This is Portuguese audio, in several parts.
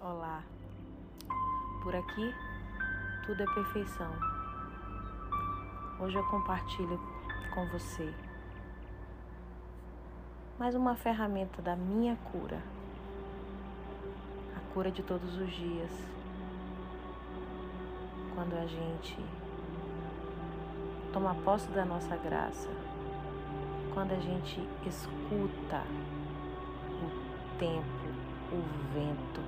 Olá. Por aqui tudo é perfeição. Hoje eu compartilho com você mais uma ferramenta da minha cura. A cura de todos os dias. Quando a gente toma posse da nossa graça, quando a gente escuta o tempo, o vento,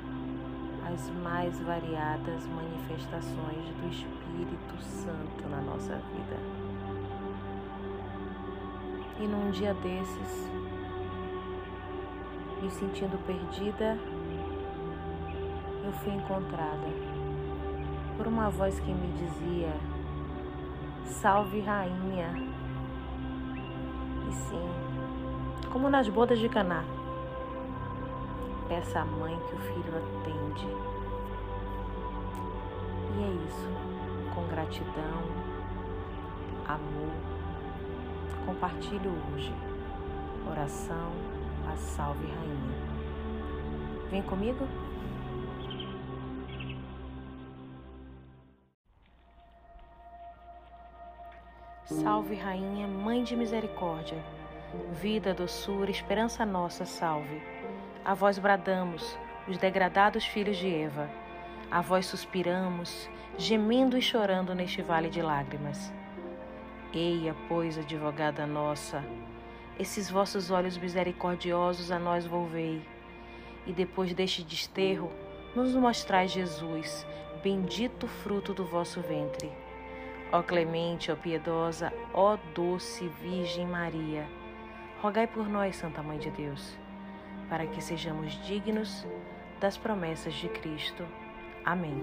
as mais variadas manifestações do Espírito Santo na nossa vida. E num dia desses, me sentindo perdida, eu fui encontrada por uma voz que me dizia: Salve Rainha. E sim, como nas bodas de Caná Peça à mãe que o filho atende. Isso. Com gratidão, amor, compartilho hoje. Oração a Salve Rainha. Vem comigo? Salve Rainha, Mãe de Misericórdia, vida, doçura, esperança nossa, salve. A vós bradamos, os degradados filhos de Eva. A vós suspiramos, gemendo e chorando neste vale de lágrimas. Eia, pois, advogada nossa, esses vossos olhos misericordiosos a nós volvei, e depois deste desterro, nos mostrais Jesus, bendito fruto do vosso ventre. Ó clemente, ó piedosa, ó doce Virgem Maria, rogai por nós, Santa Mãe de Deus para que sejamos dignos das promessas de Cristo. Amém.